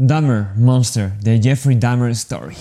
Dahmer Monster, The Jeffrey Dahmer Story.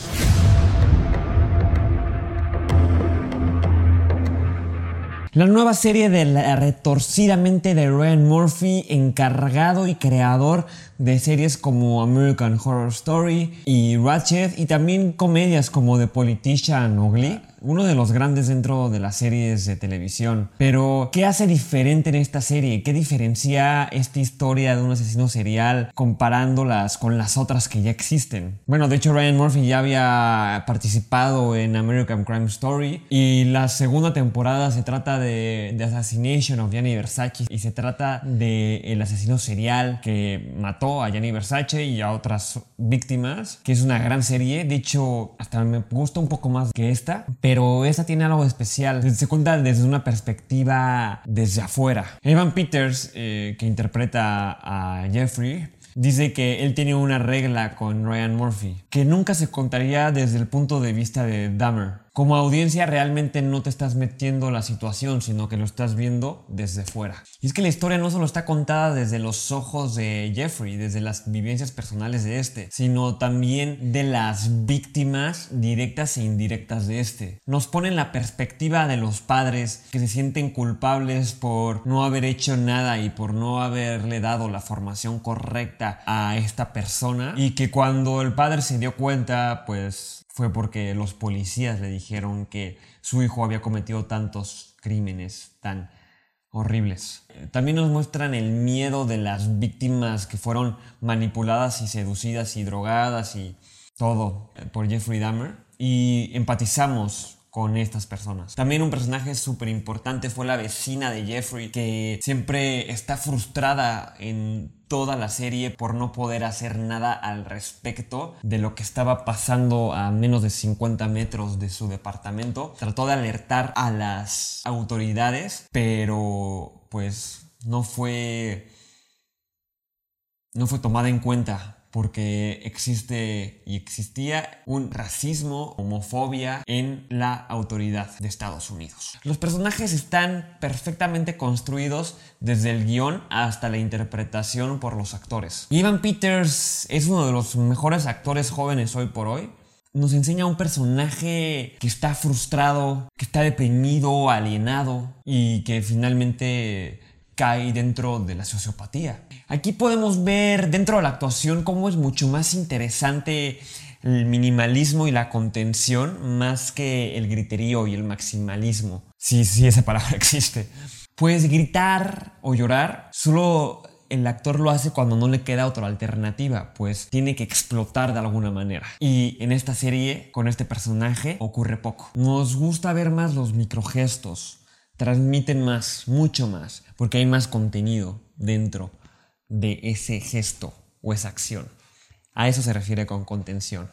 La nueva serie de la retorcida mente de Ryan Murphy, encargado y creador de series como American Horror Story y Ratchet, y también comedias como The Politician o Glee uno de los grandes dentro de las series de televisión. Pero, ¿qué hace diferente en esta serie? ¿Qué diferencia esta historia de un asesino serial comparándolas con las otras que ya existen? Bueno, de hecho Ryan Murphy ya había participado en American Crime Story y la segunda temporada se trata de The Assassination of Gianni Versace y se trata de el asesino serial que mató a Gianni Versace y a otras víctimas, que es una gran serie. De hecho, hasta me gusta un poco más que esta pero esta tiene algo especial. Se cuenta desde una perspectiva desde afuera. Evan Peters, eh, que interpreta a Jeffrey, dice que él tiene una regla con Ryan Murphy, que nunca se contaría desde el punto de vista de Dahmer como audiencia realmente no te estás metiendo la situación, sino que lo estás viendo desde fuera. Y es que la historia no solo está contada desde los ojos de Jeffrey, desde las vivencias personales de este, sino también de las víctimas directas e indirectas de este. Nos pone en la perspectiva de los padres que se sienten culpables por no haber hecho nada y por no haberle dado la formación correcta a esta persona. Y que cuando el padre se dio cuenta, pues fue porque los policías le dijeron que su hijo había cometido tantos crímenes tan horribles. También nos muestran el miedo de las víctimas que fueron manipuladas y seducidas y drogadas y todo por Jeffrey Dahmer. Y empatizamos con estas personas. También un personaje súper importante fue la vecina de Jeffrey, que siempre está frustrada en toda la serie por no poder hacer nada al respecto de lo que estaba pasando a menos de 50 metros de su departamento. Trató de alertar a las autoridades, pero pues no fue no fue tomada en cuenta porque existe y existía un racismo, homofobia en la autoridad de Estados Unidos. Los personajes están perfectamente construidos desde el guion hasta la interpretación por los actores. Ivan Peters es uno de los mejores actores jóvenes hoy por hoy nos enseña un personaje que está frustrado, que está deprimido, alienado y que finalmente cae dentro de la sociopatía. Aquí podemos ver dentro de la actuación cómo es mucho más interesante el minimalismo y la contención más que el griterío y el maximalismo. Sí, sí, esa palabra existe. Pues gritar o llorar solo el actor lo hace cuando no le queda otra alternativa, pues tiene que explotar de alguna manera. Y en esta serie, con este personaje, ocurre poco. Nos gusta ver más los microgestos, transmiten más, mucho más, porque hay más contenido dentro de ese gesto o esa acción. A eso se refiere con contención,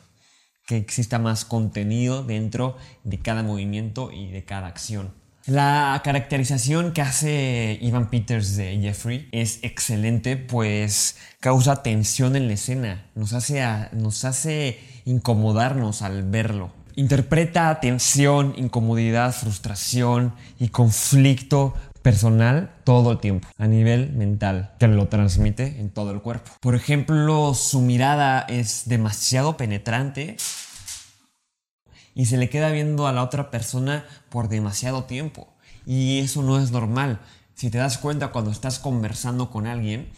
que exista más contenido dentro de cada movimiento y de cada acción. La caracterización que hace Ivan Peters de Jeffrey es excelente, pues causa tensión en la escena, nos hace, nos hace incomodarnos al verlo interpreta tensión, incomodidad, frustración y conflicto personal todo el tiempo, a nivel mental, que lo transmite en todo el cuerpo. Por ejemplo, su mirada es demasiado penetrante y se le queda viendo a la otra persona por demasiado tiempo. Y eso no es normal. Si te das cuenta cuando estás conversando con alguien,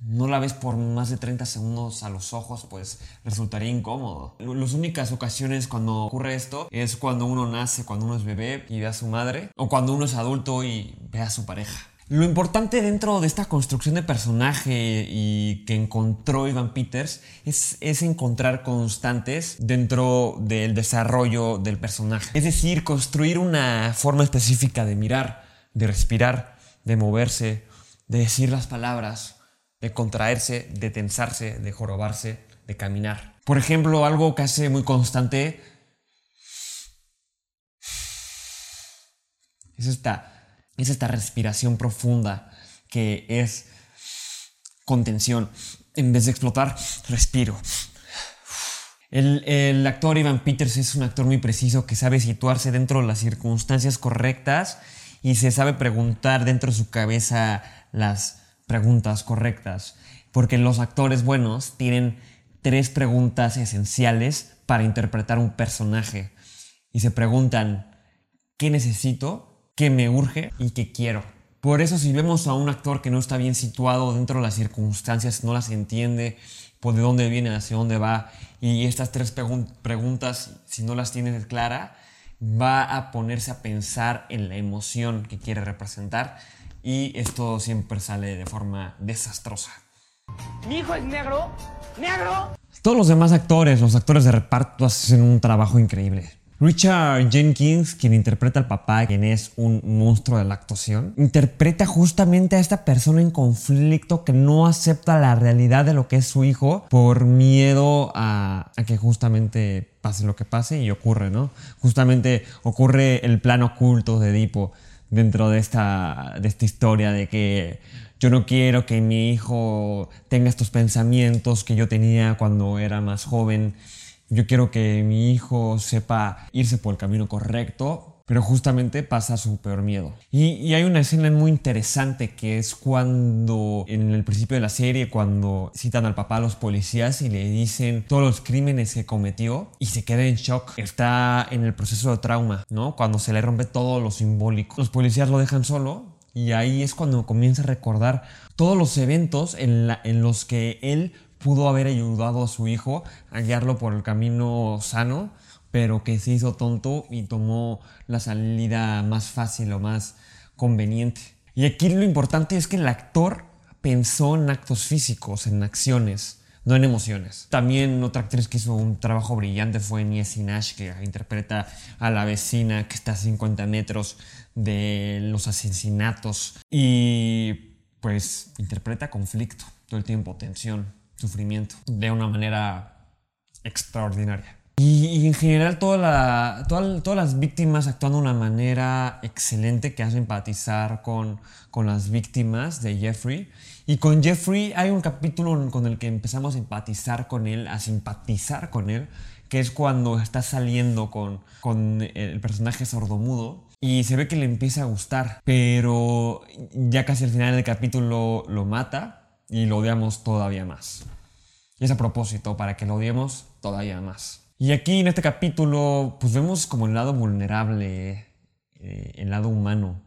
no la ves por más de 30 segundos a los ojos, pues resultaría incómodo. Las únicas ocasiones cuando ocurre esto es cuando uno nace, cuando uno es bebé y ve a su madre, o cuando uno es adulto y ve a su pareja. Lo importante dentro de esta construcción de personaje y que encontró Ivan Peters es, es, encontrar constantes dentro del desarrollo del personaje. Es decir, construir una forma específica de mirar, de respirar, de moverse, de decir las palabras, de contraerse, de tensarse, de jorobarse, de caminar. Por ejemplo, algo que hace muy constante es esta, es esta respiración profunda que es contención. En vez de explotar, respiro. El, el, actor Ivan Peters es un actor muy preciso que sabe situarse dentro de las circunstancias correctas y se sabe preguntar dentro de su cabeza las preguntas correctas, porque los actores buenos tienen tres preguntas esenciales para interpretar un personaje. Y se preguntan, ¿qué necesito? ¿Qué me urge? ¿Y qué quiero? Por eso si vemos a un actor que no está bien situado dentro de las circunstancias, no las entiende, por de dónde viene, hacia dónde va, y estas tres preguntas, si no las tiene clara, va a ponerse a pensar en la emoción que quiere representar y esto siempre sale de forma desastrosa. Mi hijo es negro, negro. Todos los demás actores, los actores de reparto hacen un trabajo increíble. Richard Jenkins, quien interpreta al papá, quien es un monstruo de la actuación, interpreta justamente a esta persona en conflicto que no acepta la realidad de lo que es su hijo por miedo a, que justamente pase lo que pase y ocurre, ¿no? Justamente ocurre el plano oculto de Edipo dentro de esta, de esta historia de que yo no quiero que mi hijo tenga estos pensamientos que yo tenía cuando era más joven. Yo quiero que mi hijo sepa irse por el camino correcto, pero justamente pasa su peor miedo. Y, hay una escena muy interesante que es cuando, en el principio de la serie, cuando citan al papá a los policías y le dicen todos los crímenes que cometió y se queda en shock. Está en el proceso de trauma, ¿no? Cuando se le rompe todo lo simbólico. Los policías lo dejan solo y ahí es cuando comienza a recordar todos los eventos en, los que él pudo haber ayudado a su hijo a guiarlo por el camino sano, pero que se hizo tonto y tomó la salida más fácil o más conveniente. Y aquí lo importante es que el actor pensó en actos físicos, en acciones, no en emociones. También otra actriz que hizo un trabajo brillante fue Niecy Nash, que interpreta a la vecina que está a 50 metros de los asesinatos y pues interpreta conflicto todo el tiempo, tensión sufrimiento de una manera extraordinaria. Y, en general toda todas las víctimas actúan de una manera excelente que hace empatizar con, con las víctimas de Jeffrey. Y con Jeffrey hay un capítulo con el que empezamos a empatizar con él, a simpatizar con él, que es cuando está saliendo con, con el personaje sordomudo y se ve que le empieza a gustar, pero ya casi al final del capítulo lo mata y lo odiamos todavía más. Y es a propósito, para que lo odiemos todavía más. Y aquí en este capítulo, pues vemos como el lado vulnerable, eh, el lado humano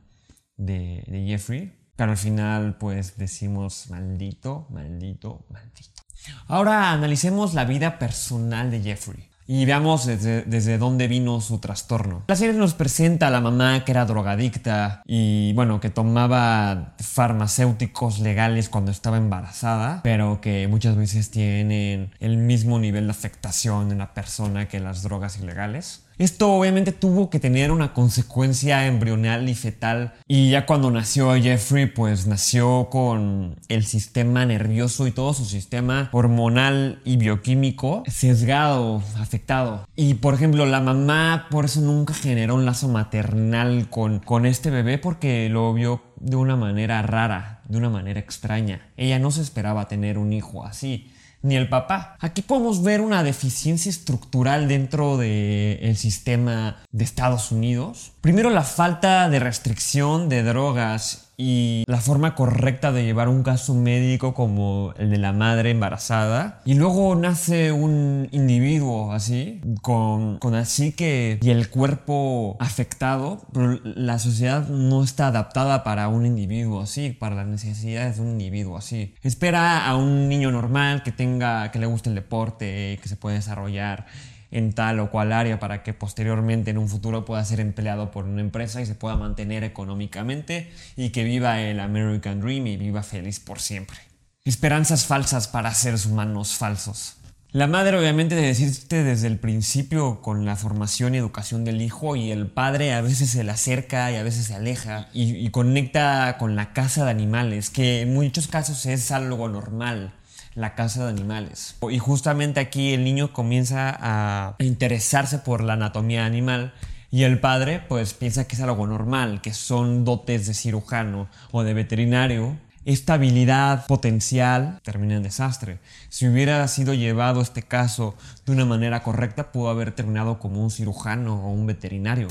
de, de Jeffrey. Pero al final, pues decimos, maldito, maldito, maldito. Ahora analicemos la vida personal de Jeffrey y veamos desde, dónde vino su trastorno. La serie nos presenta a la mamá que era drogadicta y bueno, que tomaba farmacéuticos legales cuando estaba embarazada, pero que muchas veces tienen el mismo nivel de afectación en la persona que las drogas ilegales. Esto obviamente tuvo que tener una consecuencia embrional y fetal y ya cuando nació Jeffrey pues nació con el sistema nervioso y todo su sistema hormonal y bioquímico sesgado, afectado. Y por ejemplo la mamá por eso nunca generó un lazo maternal con, con este bebé porque lo vio de una manera rara, de una manera extraña. Ella no se esperaba tener un hijo así ni el papá. Aquí podemos ver una deficiencia estructural dentro del sistema de Estados Unidos. Primero la falta de restricción de drogas y la forma correcta de llevar un caso médico como el de la madre embarazada. Y luego nace un individuo así, con, con así que y el cuerpo afectado, pero la sociedad no está adaptada para un individuo así, para las necesidades de un individuo así. Espera a un niño normal que tenga, que le guste el deporte, que se pueda desarrollar en tal o cual área para que posteriormente en un futuro pueda ser empleado por una empresa y se pueda mantener económicamente y que viva el American Dream y viva feliz por siempre. Esperanzas falsas para seres humanos falsos. La madre obviamente de decirte desde el principio con la formación y educación del hijo y el padre a veces se le acerca y a veces se aleja y, y conecta con la casa de animales, que en muchos casos es algo normal la casa de animales. Y justamente aquí el niño comienza a interesarse por la anatomía animal y el padre pues piensa que es algo normal, que son dotes de cirujano o de veterinario. Esta habilidad potencial termina en desastre. Si hubiera sido llevado este caso de una manera correcta, pudo haber terminado como un cirujano o un veterinario.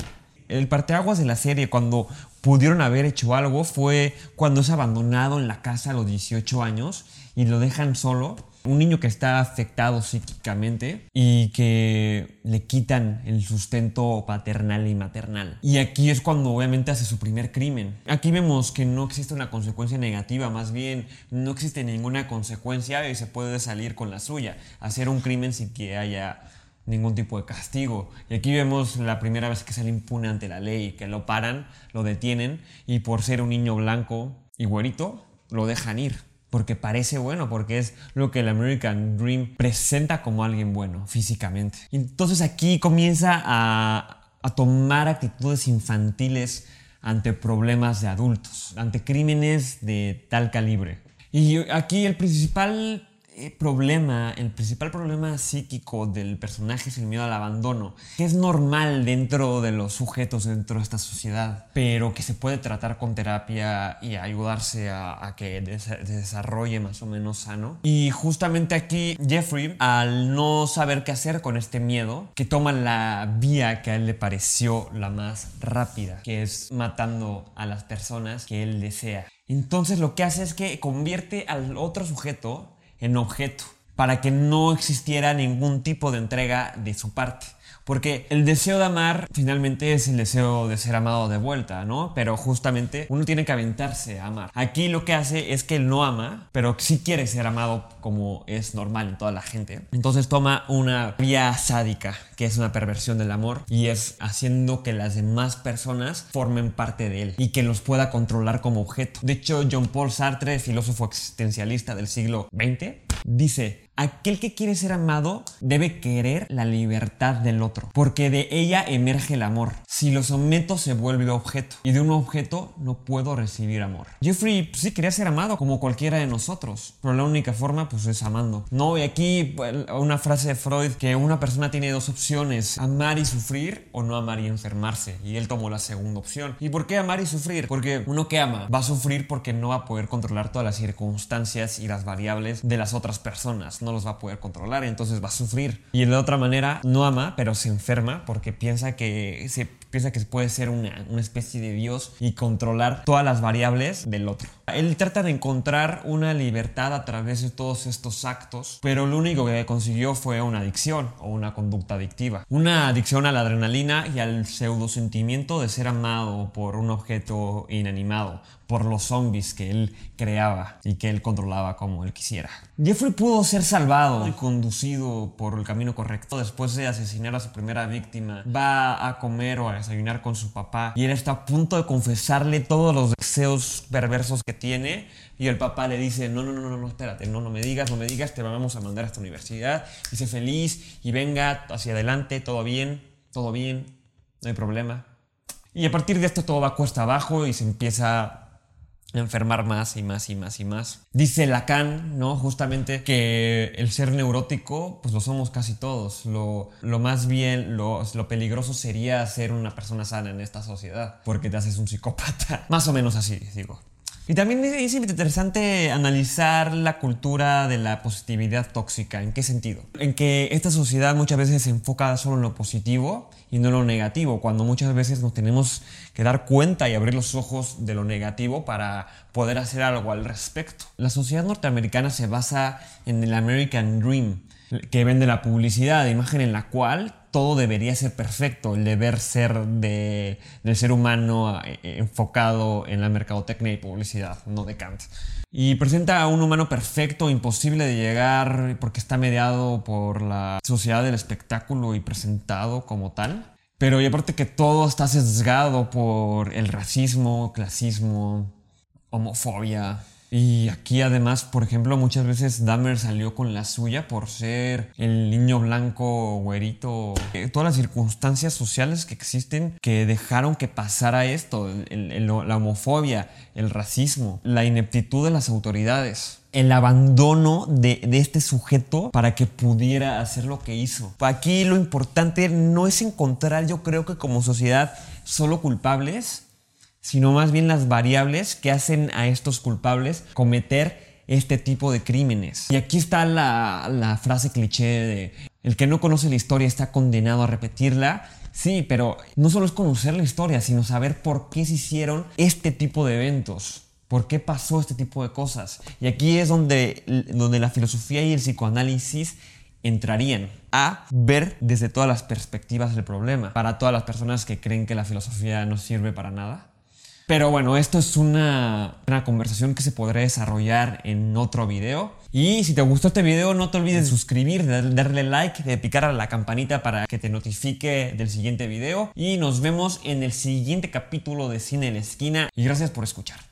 El parteaguas de la serie, cuando pudieron haber hecho algo, fue cuando es abandonado en la casa a los 18 años y lo dejan solo un niño que está afectado psíquicamente y que le quitan el sustento paternal y maternal. Y aquí es cuando obviamente hace su primer crimen. Aquí vemos que no existe una consecuencia negativa, más bien no existe ninguna consecuencia y se puede salir con la suya, hacer un crimen sin que haya ningún tipo de castigo. Y aquí vemos la primera vez que sale impune ante la ley, que lo paran, lo detienen y por ser un niño blanco y güerito, lo dejan ir. Porque parece bueno, porque es lo que el American Dream presenta como alguien bueno físicamente. Entonces aquí comienza a, tomar actitudes infantiles ante problemas de adultos, ante crímenes de tal calibre. Y aquí el principal eh, problema, el principal problema psíquico del personaje es el miedo al abandono, que es normal dentro de los sujetos dentro de esta sociedad, pero que se puede tratar con terapia y ayudarse a, que se desarrolle más o menos sano. Y justamente aquí Jeffrey, al no saber qué hacer con este miedo, que toma la vía que a él le pareció la más rápida, que es matando a las personas que él desea. Entonces lo que hace es que convierte al otro sujeto en objeto para que no existiera ningún tipo de entrega de su parte. Porque el deseo de amar finalmente es el deseo de ser amado de vuelta, ¿no? Pero justamente uno tiene que aventarse a amar. Aquí lo que hace es que él no ama, pero sí quiere ser amado como es normal en toda la gente. Entonces toma una vía sádica, que es una perversión del amor, y es haciendo que las demás personas formen parte de él y que los pueda controlar como objeto. De hecho, John Paul Sartre, filósofo existencialista del siglo XX, dice, Aquel que quiere ser amado debe querer la libertad del otro, porque de ella emerge el amor. Si lo someto se vuelve objeto, y de un objeto no puedo recibir amor. Jeffrey pues, sí quería ser amado como cualquiera de nosotros, pero la única forma pues es amando. No, y aquí pues, una frase de Freud que una persona tiene dos opciones, amar y sufrir o no amar y enfermarse, y él tomó la segunda opción. ¿Y por qué amar y sufrir? Porque uno que ama va a sufrir porque no va a poder controlar todas las circunstancias y las variables de las otras personas los va a poder controlar, entonces va a sufrir. Y de otra manera, no ama, pero se enferma porque piensa que se piensa que puede ser una, una especie de Dios y controlar todas las variables del otro. Él trata de encontrar una libertad a través de todos estos actos, pero lo único que consiguió fue una adicción o una conducta adictiva. Una adicción a la adrenalina y al pseudo sentimiento de ser amado por un objeto inanimado, por los zombies que él creaba y que él controlaba como él quisiera. Jeffrey pudo ser salvado y conducido por el camino correcto. Después de asesinar a su primera víctima, va a comer o a desayunar con su papá y él está a punto de confesarle todos los deseos perversos que tiene y el papá le dice, no, no, no, no, no, espérate, no, no me digas, no me digas, te vamos a mandar a esta universidad, y sé feliz y venga hacia adelante, todo bien, todo bien, no hay problema. Y a partir de esto todo va cuesta abajo y se empieza enfermar más y más y más y más. Dice Lacan, ¿no? Justamente que el ser neurótico, pues lo somos casi todos. Lo, lo más bien, lo, lo, peligroso sería ser una persona sana en esta sociedad, porque te haces un psicópata. más o menos así, digo. Y también es interesante analizar la cultura de la positividad tóxica. ¿En qué sentido? En que esta sociedad muchas veces se enfoca solo en lo positivo y no en lo negativo, cuando muchas veces nos tenemos que dar cuenta y abrir los ojos de lo negativo para poder hacer algo al respecto. La sociedad norteamericana se basa en el American Dream, que vende la publicidad, imagen en la cual todo debería ser perfecto, el deber ser de, del ser humano eh, enfocado en la mercadotecnia y publicidad, no de Kant. Y presenta a un humano perfecto, imposible de llegar porque está mediado por la sociedad del espectáculo y presentado como tal. Pero aparte que todo está sesgado por el racismo, clasismo, homofobia, y aquí además, por ejemplo, muchas veces Dahmer salió con la suya por ser el niño blanco güerito. Eh, todas las circunstancias sociales que existen que dejaron que pasara esto, la homofobia, el racismo, la ineptitud de las autoridades el abandono de, de, este sujeto para que pudiera hacer lo que hizo. Aquí lo importante no es encontrar, yo creo que como sociedad, solo culpables, sino más bien las variables que hacen a estos culpables cometer este tipo de crímenes. Y aquí está la, frase cliché de el que no conoce la historia está condenado a repetirla. Sí, pero no solo es conocer la historia, sino saber por qué se hicieron este tipo de eventos. ¿Por qué pasó este tipo de cosas? Y aquí es donde, donde la filosofía y el psicoanálisis entrarían a ver desde todas las perspectivas del problema. Para todas las personas que creen que la filosofía no sirve para nada, pero bueno, esto es una, conversación que se podrá desarrollar en otro video. Y si te gustó este video, no te olvides de suscribir, de darle like, de picar a la campanita para que te notifique del siguiente video. Y nos vemos en el siguiente capítulo de Cine en la Esquina. Y gracias por escuchar.